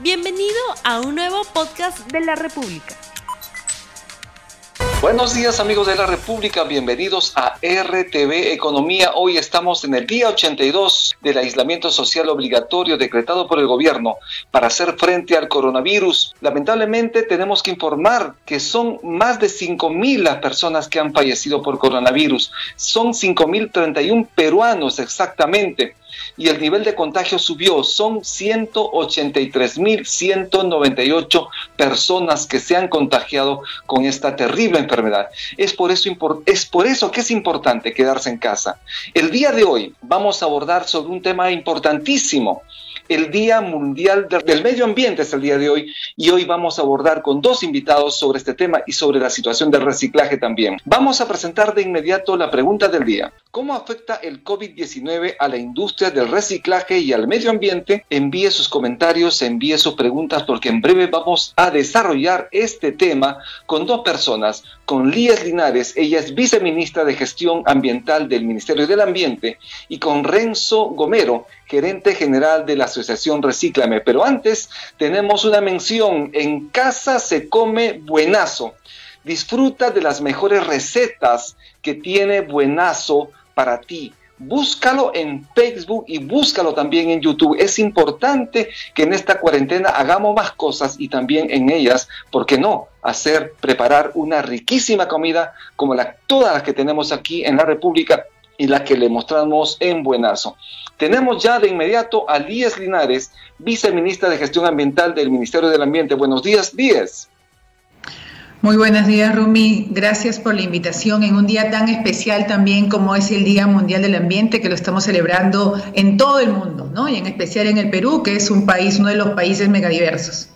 Bienvenido a un nuevo podcast de la República. Buenos días amigos de la República, bienvenidos a RTV Economía. Hoy estamos en el día 82 del aislamiento social obligatorio decretado por el gobierno para hacer frente al coronavirus. Lamentablemente tenemos que informar que son más de 5.000 las personas que han fallecido por coronavirus. Son 5.031 peruanos exactamente y el nivel de contagio subió. Son 183.198 personas que se han contagiado con esta terrible enfermedad. Es por, eso, es por eso que es importante quedarse en casa. El día de hoy vamos a abordar sobre un tema importantísimo el Día Mundial del Medio Ambiente es el día de hoy y hoy vamos a abordar con dos invitados sobre este tema y sobre la situación del reciclaje también. Vamos a presentar de inmediato la pregunta del día. ¿Cómo afecta el COVID-19 a la industria del reciclaje y al medio ambiente? Envíe sus comentarios, envíe sus preguntas porque en breve vamos a desarrollar este tema con dos personas, con Lías Linares, ella es viceministra de Gestión Ambiental del Ministerio del Ambiente, y con Renzo Gomero, gerente general de la Asociación Recíclame. Pero antes tenemos una mención, en casa se come buenazo. Disfruta de las mejores recetas que tiene buenazo para ti. Búscalo en Facebook y búscalo también en YouTube. Es importante que en esta cuarentena hagamos más cosas y también en ellas, ¿por qué no? Hacer, preparar una riquísima comida como todas las que tenemos aquí en la República y la que le mostramos en Buenazo. Tenemos ya de inmediato a Líes Linares, viceministra de Gestión Ambiental del Ministerio del Ambiente. Buenos días, Líes. Muy buenos días, Rumi. Gracias por la invitación en un día tan especial también como es el Día Mundial del Ambiente, que lo estamos celebrando en todo el mundo, ¿no? Y en especial en el Perú, que es un país, uno de los países megadiversos.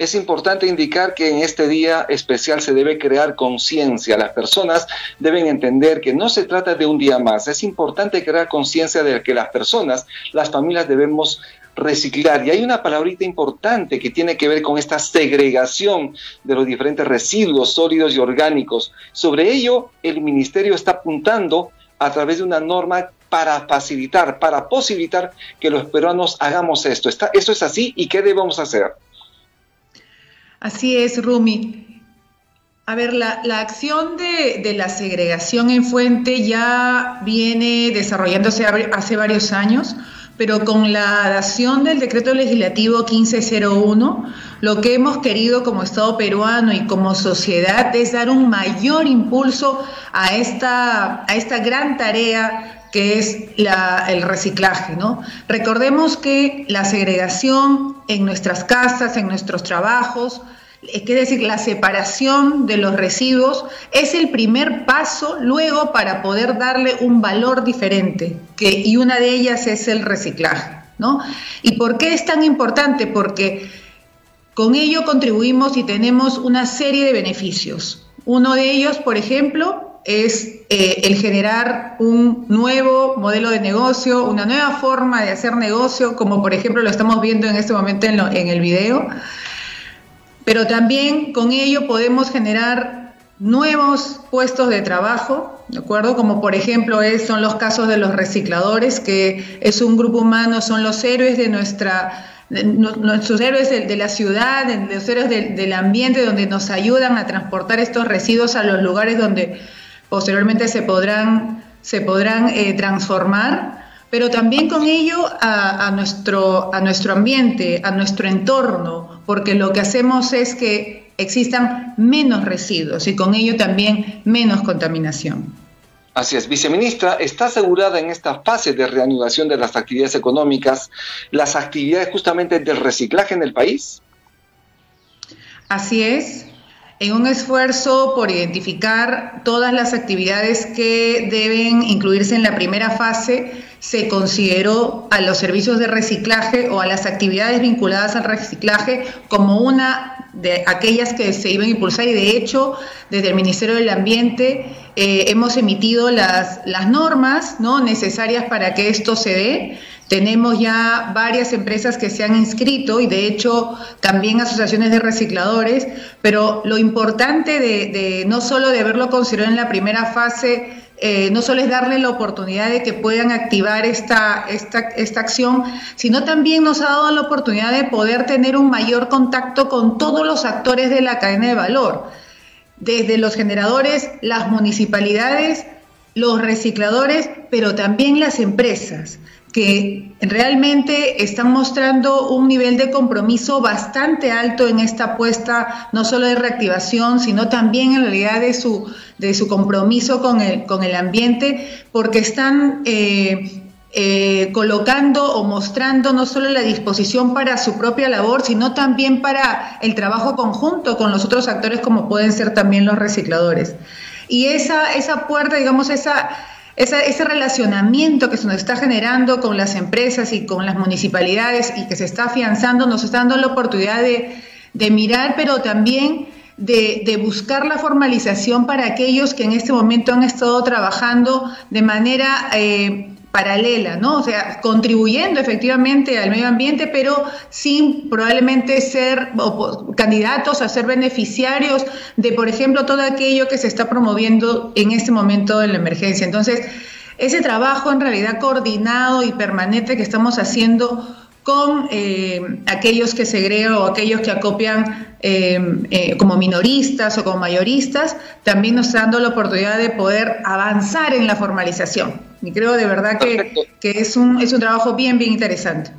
Es importante indicar que en este día especial se debe crear conciencia. Las personas deben entender que no se trata de un día más. Es importante crear conciencia de que las personas, las familias debemos reciclar. Y hay una palabrita importante que tiene que ver con esta segregación de los diferentes residuos sólidos y orgánicos. Sobre ello, el ministerio está apuntando a través de una norma para facilitar, para posibilitar que los peruanos hagamos esto. ¿Esto es así y qué debemos hacer? Así es, Rumi. A ver, la, acción de, la segregación en fuente ya viene desarrollándose hace varios años, pero con la adaptación del decreto legislativo 1501, lo que hemos querido como Estado peruano y como sociedad es dar un mayor impulso a esta, a esta gran tarea que es el reciclaje, ¿no? Recordemos que la segregación en nuestras casas, en nuestros trabajos, es decir, la separación de los residuos es el primer paso luego para poder darle un valor diferente, y una de ellas es el reciclaje, ¿no? ¿Y por qué es tan importante? Porque con ello contribuimos y tenemos una serie de beneficios. Uno de ellos, por ejemplo, es eh, el generar un nuevo modelo de negocio, una nueva forma de hacer negocio, como por ejemplo lo estamos viendo en este momento en, en el video, pero también con ello podemos generar nuevos puestos de trabajo, ¿de acuerdo? Como por ejemplo son los casos de los recicladores, que es un grupo humano, son los héroes de nuestra nuestros héroes de, la ciudad, los héroes del ambiente, donde nos ayudan a transportar estos residuos a los lugares donde posteriormente se podrán, se podrán eh, transformar, pero también con ello a, nuestro, a nuestro ambiente, a nuestro entorno, porque lo que hacemos es que existan menos residuos y con ello también menos contaminación. Así es, viceministra, ¿está asegurada en esta fase de reanudación de las actividades económicas las actividades justamente del reciclaje en el país? Así es, en un esfuerzo por identificar todas las actividades que deben incluirse en la primera fase, se consideró a los servicios de reciclaje o a las actividades vinculadas al reciclaje como una de aquellas que se iban a impulsar y de hecho desde el Ministerio del Ambiente eh, hemos emitido las, las normas ¿no? necesarias para que esto se dé. Tenemos ya varias empresas que se han inscrito y de hecho también asociaciones de recicladores, pero lo importante de, no solo de haberlo considerado en la primera fase eh, no solo es darle la oportunidad de que puedan activar esta, esta, esta acción, sino también nos ha dado la oportunidad de poder tener un mayor contacto con todos los actores de la cadena de valor, desde los generadores, las municipalidades, los recicladores, pero también las empresas que realmente están mostrando un nivel de compromiso bastante alto en esta apuesta, no solo de reactivación, sino también en realidad de su, de su compromiso con el, con el ambiente, porque están eh, eh, colocando o mostrando no solo la disposición para su propia labor, sino también para el trabajo conjunto con los otros actores como pueden ser también los recicladores. Y esa, esa puerta, digamos, esa ese relacionamiento que se nos está generando con las empresas y con las municipalidades y que se está afianzando, nos está dando la oportunidad de, mirar, pero también de, buscar la formalización para aquellos que en este momento han estado trabajando de manera eh, paralela, ¿no? O sea, contribuyendo efectivamente al medio ambiente, pero sin probablemente ser candidatos a ser beneficiarios de, por ejemplo, todo aquello que se está promoviendo en este momento de la emergencia. Entonces, ese trabajo en realidad coordinado y permanente que estamos haciendo con eh, aquellos que segregan o aquellos que acopian eh, eh, como minoristas o como mayoristas, también nos está dando la oportunidad de poder avanzar en la formalización. Y creo de verdad que, es, un, es un trabajo bien, bien interesante.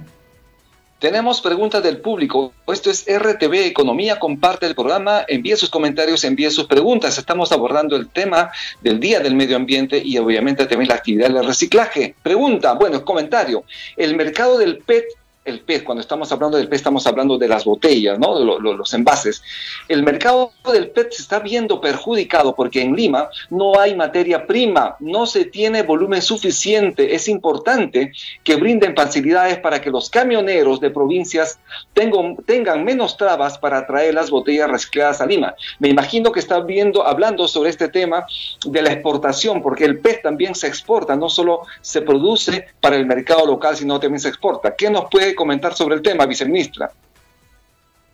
Tenemos preguntas del público. Esto es RTV Economía. Comparte el programa, envíe sus comentarios, envíe sus preguntas. Estamos abordando el tema del Día del Medio Ambiente y obviamente también la actividad del reciclaje. Pregunta, bueno, comentario. El mercado del PET el pez, cuando estamos hablando del pez estamos hablando de las botellas, ¿no? de los envases. El mercado del PET se está viendo perjudicado porque en Lima no hay materia prima, no se tiene volumen suficiente. Es importante que brinden facilidades para que los camioneros de provincias tengan, menos trabas para traer las botellas recicladas a Lima. Me imagino que está viendo, hablando sobre este tema de la exportación, porque el pez también se exporta, no solo se produce para el mercado local, sino también se exporta. ¿Qué nos puede comentar sobre el tema, viceministra?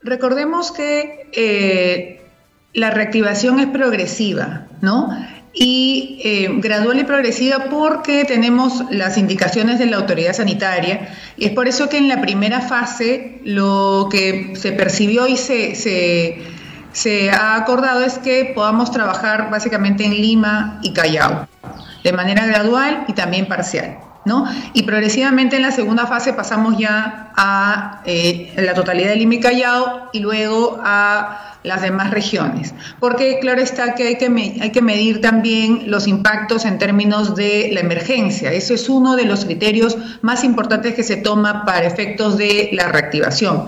Recordemos que eh, la reactivación es progresiva, ¿no? Y eh, gradual y progresiva porque tenemos las indicaciones de la autoridad sanitaria y es por eso que en la primera fase lo que se percibió y se, se, se ha acordado es que podamos trabajar básicamente en Lima y Callao, de manera gradual y también parcial. Y progresivamente en la segunda fase pasamos ya a eh, la totalidad del Lima Callao y luego a las demás regiones. Porque claro está que hay que, hay que medir también los impactos en términos de la emergencia. Eso es uno de los criterios más importantes que se toma para efectos de la reactivación.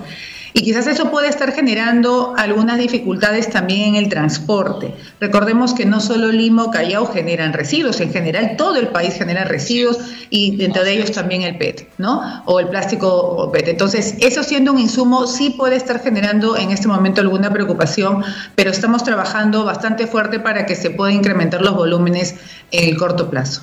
Y quizás eso puede estar generando algunas dificultades también en el transporte. Recordemos que no solo Lima o Callao generan residuos, en general todo el país genera residuos y dentro de ellos también el PET, ¿no? O el plástico o PET. Entonces, eso siendo un insumo sí puede estar generando en este momento alguna preocupación, pero estamos trabajando bastante fuerte para que se puedan incrementar los volúmenes en el corto plazo.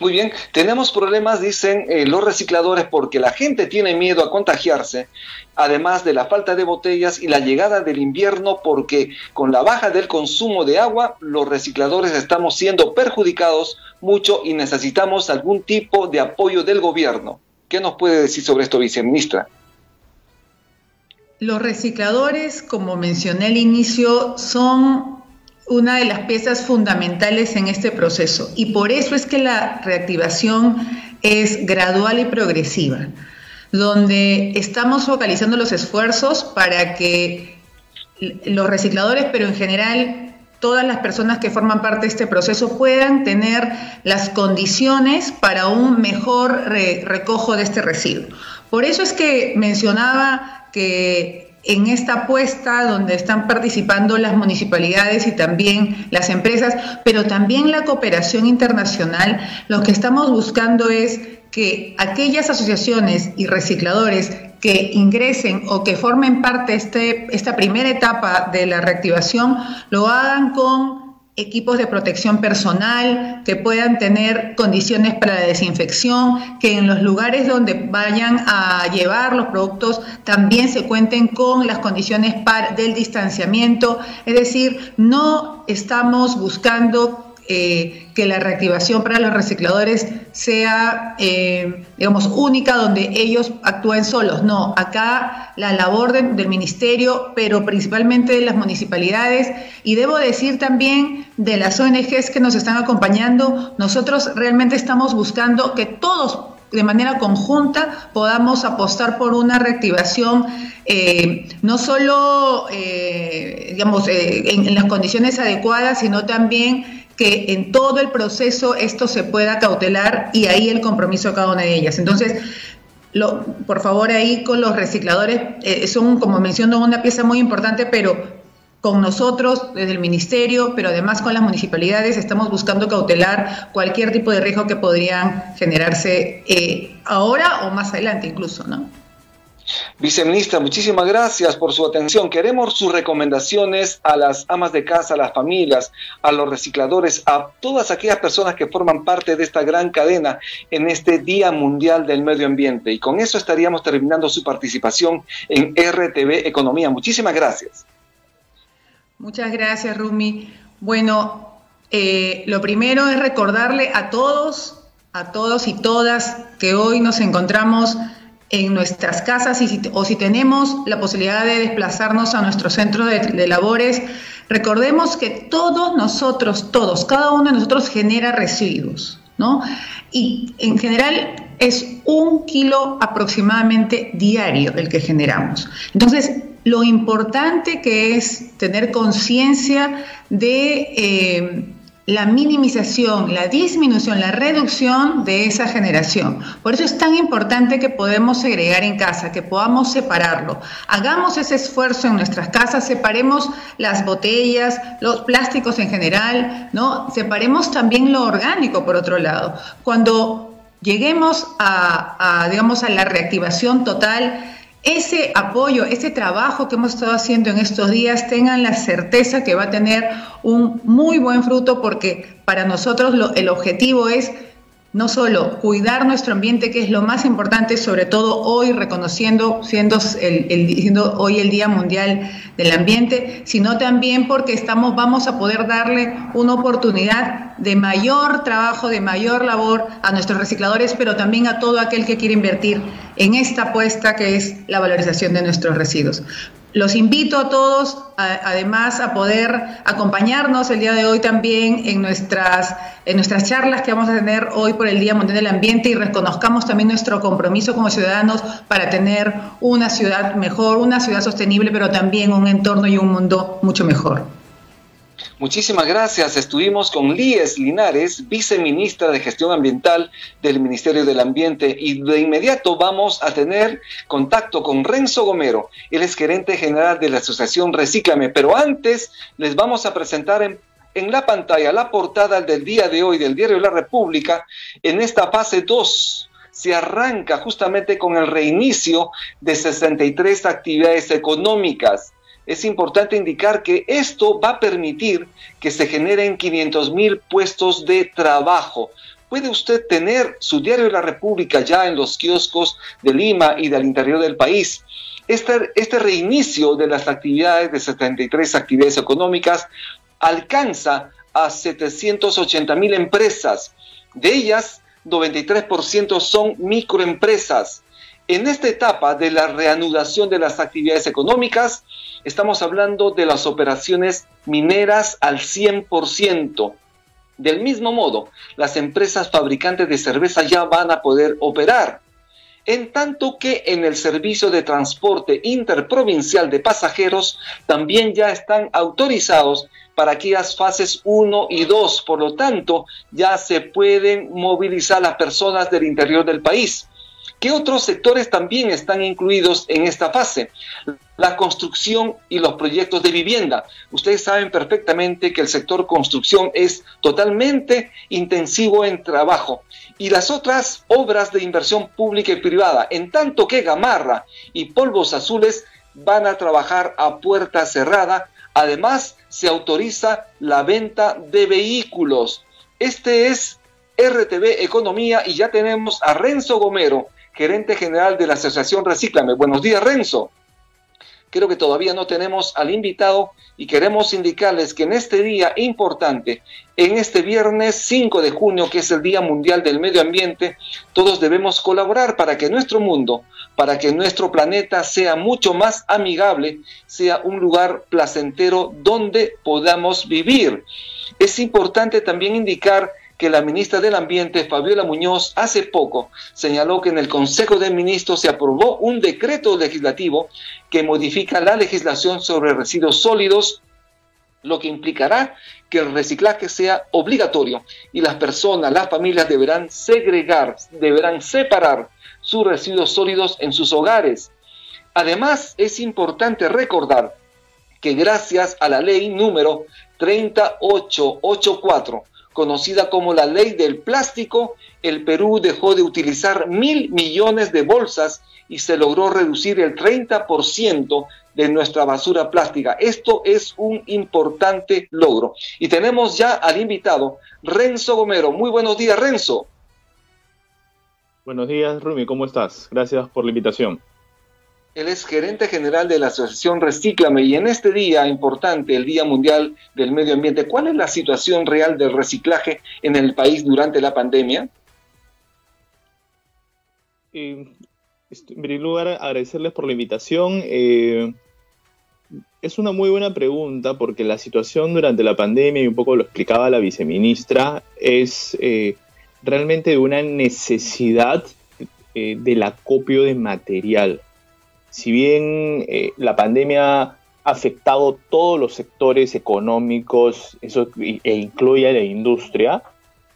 Muy bien, tenemos problemas, dicen eh, los recicladores, porque la gente tiene miedo a contagiarse, además de la falta de botellas y la llegada del invierno, porque con la baja del consumo de agua, los recicladores estamos siendo perjudicados mucho y necesitamos algún tipo de apoyo del gobierno. ¿Qué nos puede decir sobre esto, viceministra? Los recicladores, como mencioné al inicio, son una de las piezas fundamentales en este proceso y por eso es que la reactivación es gradual y progresiva, donde estamos focalizando los esfuerzos para que los recicladores, pero en general todas las personas que forman parte de este proceso puedan tener las condiciones para un mejor recojo de este residuo. Por eso es que mencionaba que en esta apuesta donde están participando las municipalidades y también las empresas, pero también la cooperación internacional, lo que estamos buscando es que aquellas asociaciones y recicladores que ingresen o que formen parte de este, esta primera etapa de la reactivación lo hagan con equipos de protección personal, que puedan tener condiciones para la desinfección, que en los lugares donde vayan a llevar los productos también se cuenten con las condiciones del distanciamiento. Es decir, no estamos buscando eh, que la reactivación para los recicladores sea, eh, digamos, única donde ellos actúen solos. No, acá la labor del ministerio, pero principalmente de las municipalidades y debo decir también de las ONGs que nos están acompañando, nosotros realmente estamos buscando que todos de manera conjunta podamos apostar por una reactivación eh, no solo digamos en, en las condiciones adecuadas, sino también que en todo el proceso esto se pueda cautelar y ahí el compromiso de cada una de ellas. Entonces, por favor, ahí con los recicladores, eh, son, como menciono, una pieza muy importante, pero con nosotros, desde el Ministerio, pero además con las municipalidades, estamos buscando cautelar cualquier tipo de riesgo que podrían generarse eh, ahora o más adelante incluso, ¿no? Viceministra, muchísimas gracias por su atención. Queremos sus recomendaciones a las amas de casa, a las familias, a los recicladores, a todas aquellas personas que forman parte de esta gran cadena en este Día Mundial del Medio Ambiente. Y con eso estaríamos terminando su participación en RTV Economía. Muchísimas gracias. Muchas gracias, Rumi. Bueno, eh, lo primero es recordarle a todos, a todos y todas que hoy nos encontramos en nuestras casas o si tenemos la posibilidad de desplazarnos a nuestro centro de, labores, recordemos que todos nosotros, todos, cada uno de nosotros genera residuos, ¿no? Y en general es un kilo aproximadamente diario el que generamos. Entonces, lo importante que es tener conciencia de... Eh, la minimización, la disminución, la reducción de esa generación. Por eso es tan importante que podemos segregar en casa, que podamos separarlo. Hagamos ese esfuerzo en nuestras casas, separemos las botellas, los plásticos en general, ¿no? Separemos también lo orgánico por otro lado. Cuando lleguemos a digamos, a la reactivación total, ese apoyo, ese trabajo que hemos estado haciendo en estos días, tengan la certeza que va a tener un muy buen fruto porque para nosotros el objetivo es no solo cuidar nuestro ambiente, que es lo más importante, sobre todo hoy reconociendo, siendo, hoy el Día Mundial del Ambiente, sino también porque estamos, vamos a poder darle una oportunidad de mayor trabajo, de mayor labor a nuestros recicladores, pero también a todo aquel que quiere invertir en esta apuesta que es la valorización de nuestros residuos. Los invito a todos, además, a poder acompañarnos el día de hoy también en nuestras, en nuestras charlas que vamos a tener hoy por el Día Mundial del Ambiente y reconozcamos también nuestro compromiso como ciudadanos para tener una ciudad mejor, una ciudad sostenible, pero también un entorno y un mundo mucho mejor. Muchísimas gracias. Estuvimos con Líes Linares, viceministra de Gestión Ambiental del Ministerio del Ambiente, y de inmediato vamos a tener contacto con Renzo Gomero. Él es gerente general de la Asociación Recíclame, pero antes les vamos a presentar en, en la pantalla la portada del día de hoy del Diario de la República en esta fase 2 se arranca justamente con el reinicio de 63 actividades económicas es importante indicar que esto va a permitir que se generen 500 mil puestos de trabajo. Puede usted tener su diario la República ya en los kioscos de Lima y del interior del país. Este, este reinicio de las actividades de 73 actividades económicas alcanza a 780 mil empresas. De ellas, 93% son microempresas. En esta etapa de la reanudación de las actividades económicas, estamos hablando de las operaciones mineras al 100%. Del mismo modo, las empresas fabricantes de cerveza ya van a poder operar, en tanto que en el servicio de transporte interprovincial de pasajeros también ya están autorizados para aquellas fases 1 y 2. Por lo tanto, ya se pueden movilizar las personas del interior del país. ¿Qué otros sectores también están incluidos en esta fase? La construcción y los proyectos de vivienda. Ustedes saben perfectamente que el sector construcción es totalmente intensivo en trabajo y las otras obras de inversión pública y privada, en tanto que Gamarra y Polvos Azules van a trabajar a puerta cerrada. Además, se autoriza la venta de vehículos. Este es RTV Economía y ya tenemos a Renzo Gomero, gerente general de la Asociación Recíclame. Buenos días, Renzo. creo que todavía no tenemos al invitado y queremos indicarles que en este día importante, en este viernes 5 de junio, que es el Día Mundial del Medio Ambiente, todos debemos colaborar para que nuestro mundo, para que nuestro planeta sea mucho más amigable, sea un lugar placentero donde podamos vivir. Es importante también indicar que la ministra del Ambiente, Fabiola Muñoz, hace poco señaló que en el Consejo de Ministros se aprobó un decreto legislativo que modifica la legislación sobre residuos sólidos, lo que implicará que el reciclaje sea obligatorio y las personas, las familias deberán segregar, deberán separar sus residuos sólidos en sus hogares. Además, es importante recordar que gracias a la ley número 3884 conocida como la ley del plástico, el Perú dejó de utilizar mil millones de bolsas y se logró reducir el 30% de nuestra basura plástica. Esto es un importante logro. Y tenemos ya al invitado, Renzo Gomero. Muy buenos días, Renzo. Buenos días, Rumi, ¿cómo estás? Gracias por la invitación. Él es gerente general de la asociación Recíclame y en este día importante, el Día Mundial del Medio Ambiente, ¿cuál es la situación real del reciclaje en el país durante la pandemia? Eh, en primer lugar, agradecerles por la invitación. Eh, es una muy buena pregunta porque la situación durante la pandemia, y un poco lo explicaba la viceministra, es eh, realmente de una necesidad del acopio de material si bien eh, la pandemia ha afectado todos los sectores económicos eso, e incluye la industria,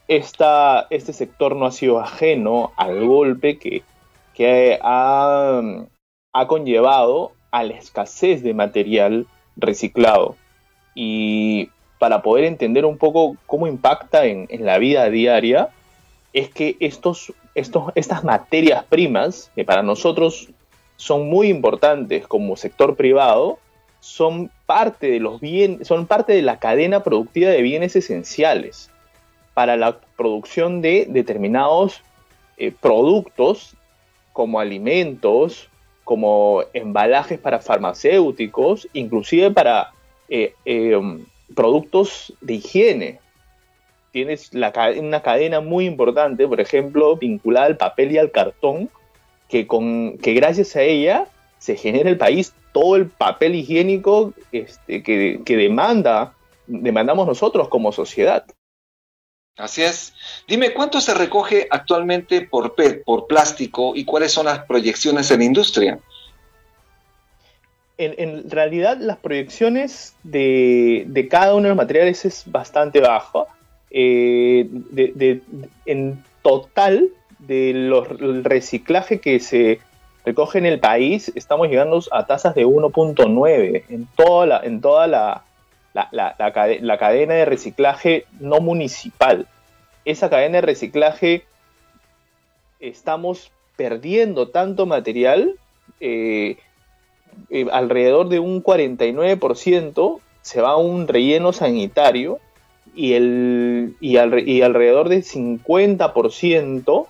esta, este sector no ha sido ajeno al golpe que, ha, conllevado a la escasez de material reciclado. Y para poder entender un poco cómo impacta en, la vida diaria, es que estos, estos, estas materias primas, que para nosotros son muy importantes como sector privado, son parte de los bienes, son parte de la cadena productiva de bienes esenciales para la producción de determinados eh, productos como alimentos, como embalajes para farmacéuticos, inclusive para eh, um, productos de higiene. Tienes una cadena muy importante, por ejemplo, vinculada al papel y al cartón, que, con, que gracias a ella se genera el país todo el papel higiénico este, que, demanda, demandamos nosotros como sociedad. Así es. Dime, ¿cuánto se recoge actualmente por PET, por plástico, y cuáles son las proyecciones en la industria? En, realidad, las proyecciones de, cada uno de los materiales es bastante bajo. Eh, en total, del reciclaje que se recoge en el país, estamos llegando a tasas de 1.9 en toda la, en toda la, la, cadena de reciclaje no municipal. Esa cadena de reciclaje estamos perdiendo tanto material, eh, eh, alrededor de un 49% se va a un relleno sanitario y, el, y, y alrededor del 50%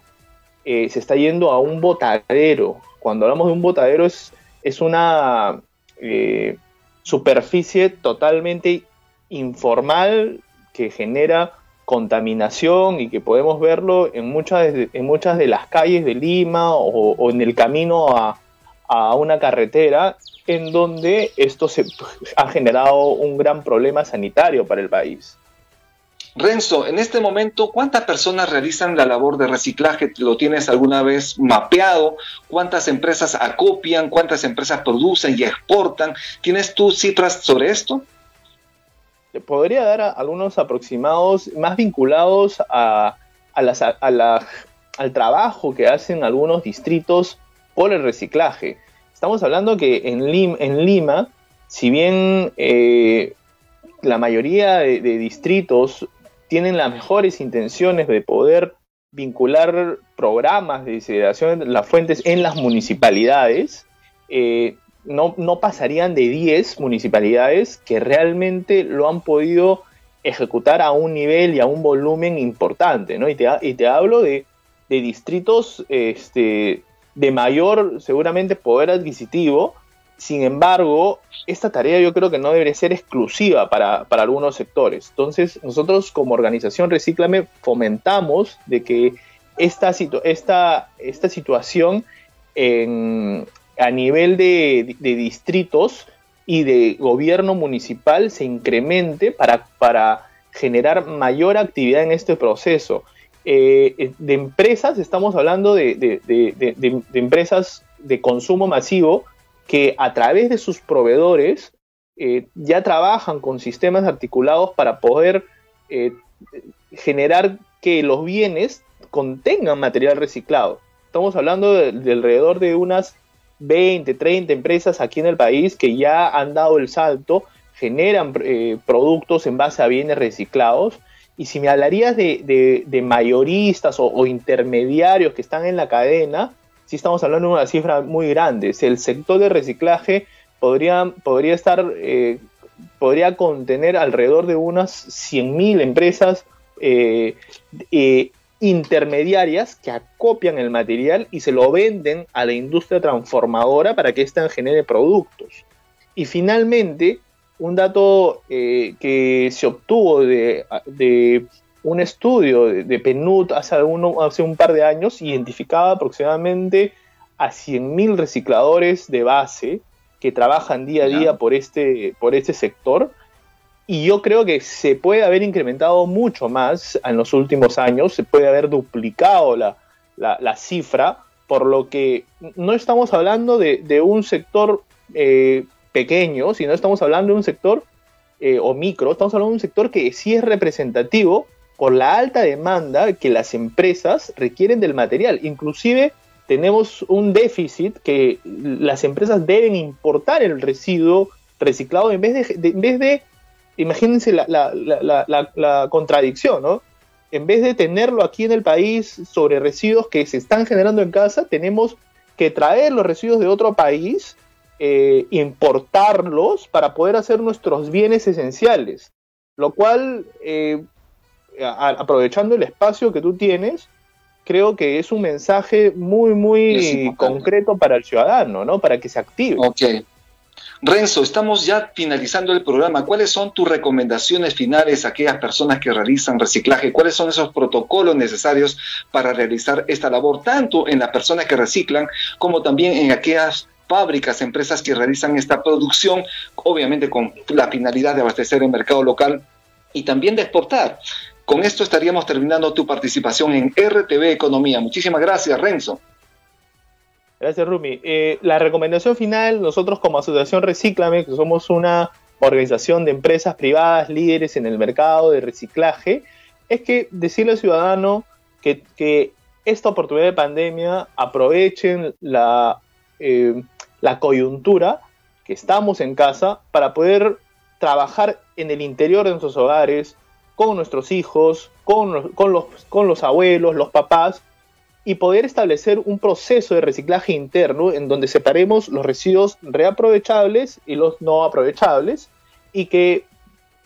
eh, se está yendo a un botadero. Cuando hablamos de un botadero es, es una eh, superficie totalmente informal que genera contaminación y que podemos verlo en muchas de, en muchas de las calles de Lima o, en el camino a, a, una carretera en donde esto se ha generado un gran problema sanitario para el país. Renzo, en este momento, ¿cuántas personas realizan la labor de reciclaje? ¿Lo tienes alguna vez mapeado? ¿Cuántas empresas acopian? ¿Cuántas empresas producen y exportan? ¿Tienes tú cifras sobre esto? Podría dar algunos aproximados más vinculados a, al trabajo que hacen algunos distritos por el reciclaje. Estamos hablando que en, en Lima, si bien eh, la mayoría de, distritos tienen las mejores intenciones de poder vincular programas de desideración de las fuentes en las municipalidades, eh, no, no, pasarían de 10 municipalidades que realmente lo han podido ejecutar a un nivel y a un volumen importante, ¿no? Y te, y te hablo de, distritos este, de mayor, seguramente, poder adquisitivo, sin embargo, esta tarea yo creo que no debería ser exclusiva para, algunos sectores. Entonces, nosotros como organización Recíclame fomentamos de que esta, esta, esta situación a nivel de, distritos y de gobierno municipal se incremente para, para generar mayor actividad en este proceso. Eh, de empresas, estamos hablando de, de, empresas de consumo masivo que a través de sus proveedores eh, ya trabajan con sistemas articulados para poder eh, generar que los bienes contengan material reciclado. Estamos hablando de, alrededor de unas 20, 30 empresas aquí en el país que ya han dado el salto, generan eh, productos en base a bienes reciclados. Y si me hablarías de, mayoristas o, intermediarios que están en la cadena, sí estamos hablando de una cifra muy grande. El sector de reciclaje podría, podría estar, eh, podría contener alrededor de unas 100.000 empresas eh, eh, intermediarias que acopian el material y se lo venden a la industria transformadora para que ésta genere productos. Y finalmente, un dato que se obtuvo de un estudio de, PNUD hace, hace un par de años identificaba aproximadamente a 100.000 recicladores de base que trabajan día a día por este, por este sector. Y yo creo que se puede haber incrementado mucho más en los últimos años, se puede haber duplicado la, cifra, por lo que no estamos hablando de, un sector eh, pequeño, sino estamos hablando de un sector eh, o micro, estamos hablando de un sector que sí es representativo por la alta demanda que las empresas requieren del material. Inclusive tenemos un déficit que las empresas deben importar el residuo reciclado en vez de, en vez de imagínense la, contradicción, ¿no? En vez de tenerlo aquí en el país sobre residuos que se están generando en casa, tenemos que traer los residuos de otro país, eh, importarlos para poder hacer nuestros bienes esenciales, lo cual eh, aprovechando el espacio que tú tienes, creo que es un mensaje muy, muy concreto para el ciudadano, ¿no? Para que se active. Ok. Renzo, estamos ya finalizando el programa. ¿Cuáles son tus recomendaciones finales a aquellas personas que realizan reciclaje? ¿Cuáles son esos protocolos necesarios para realizar esta labor, tanto en las personas que reciclan como también en aquellas fábricas, empresas que realizan esta producción, obviamente con la finalidad de abastecer el mercado local y también de exportar? Con esto estaríamos terminando tu participación en RTV Economía. Muchísimas gracias, Renzo. Gracias, Rumi. Eh, la recomendación final, nosotros como Asociación Recíclame, que somos una organización de empresas privadas líderes en el mercado de reciclaje, es que decirle al ciudadano que, esta oportunidad de pandemia aprovechen la, eh, la coyuntura, que estamos en casa, para poder trabajar en el interior de nuestros hogares, con nuestros hijos, con con, los, con los abuelos, los papás, y poder establecer un proceso de reciclaje interno en donde separemos los residuos reaprovechables y los no aprovechables y que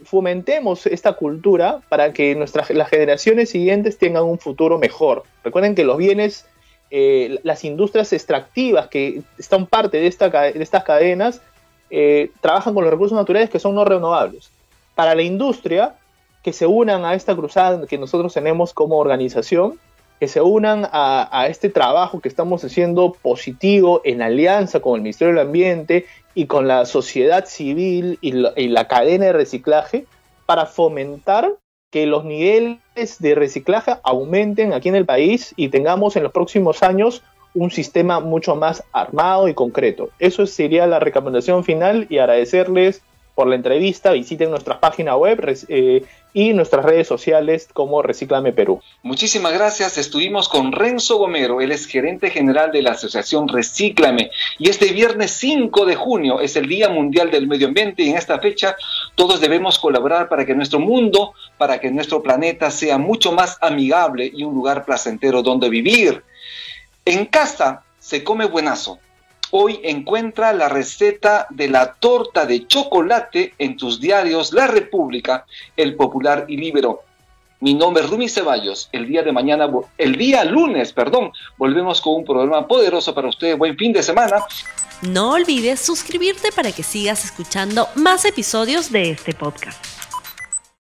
fomentemos esta cultura para que nuestras, las generaciones siguientes tengan un futuro mejor. Recuerden que los bienes, eh, las industrias extractivas que están parte de, esta, de estas cadenas, eh, trabajan con los recursos naturales que son no renovables. Para la industria, que se unan a esta cruzada que nosotros tenemos como organización, que se unan a, este trabajo que estamos haciendo positivo en alianza con el Ministerio del Ambiente y con la sociedad civil y la, cadena de reciclaje para fomentar que los niveles de reciclaje aumenten aquí en el país y tengamos en los próximos años un sistema mucho más armado y concreto. Eso sería la recomendación final y agradecerles por la entrevista. Visiten nuestra página web eh, y nuestras redes sociales como Reciclame Perú. Muchísimas gracias. Estuvimos con Renzo Gomero, él es gerente general de la Asociación Reciclame. Y este viernes 5 de junio es el Día Mundial del Medio Ambiente y en esta fecha todos debemos colaborar para que nuestro mundo, para que nuestro planeta sea mucho más amigable y un lugar placentero donde vivir. En casa se come buenazo Hoy encuentra la receta de la torta de chocolate en tus diarios La República, El Popular y Libero. Mi nombre es Rumi Ceballos. El día de mañana, el día lunes, perdón, volvemos con un programa poderoso para ustedes. Buen fin de semana No olvides suscribirte para que sigas escuchando más episodios de este podcast.